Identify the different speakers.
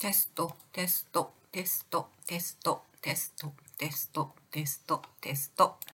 Speaker 1: テスト、テスト、テスト、テスト、テスト、テスト、テスト、テスト。